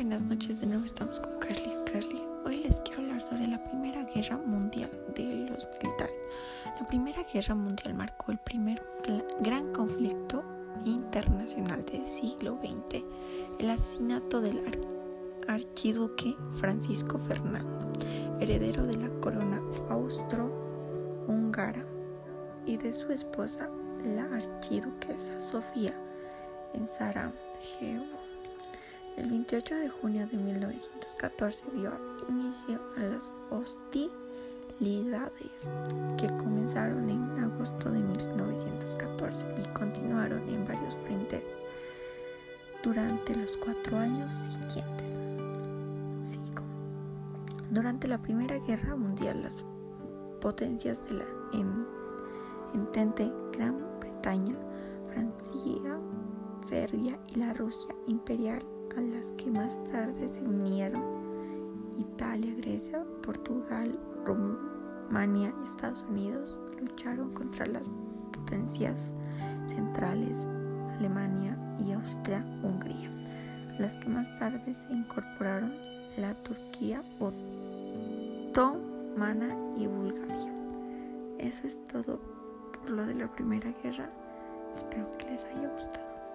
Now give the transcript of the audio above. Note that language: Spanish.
buenas noches, de nuevo estamos con Carly Carly. Hoy les quiero hablar sobre la Primera Guerra Mundial de los militares. La Primera Guerra Mundial marcó el primer gran conflicto internacional del siglo XX, el asesinato del archiduque Francisco Fernando, heredero de la corona austro-húngara, y de su esposa, la archiduquesa Sofía, en Sarajevo. El 28 de junio de 1914 dio inicio a las hostilidades que comenzaron en agosto de 1914 y continuaron en varios frentes durante los cuatro años siguientes. Durante la Primera Guerra Mundial, las potencias de la entente Gran Bretaña, Francia, Serbia y la Rusia imperial a las que más tarde se unieron Italia, Grecia, Portugal, Rumania y Estados Unidos lucharon contra las potencias centrales Alemania y Austria-Hungría, las que más tarde se incorporaron la Turquía otomana y Bulgaria. Eso es todo por lo de la Primera Guerra. Espero que les haya gustado.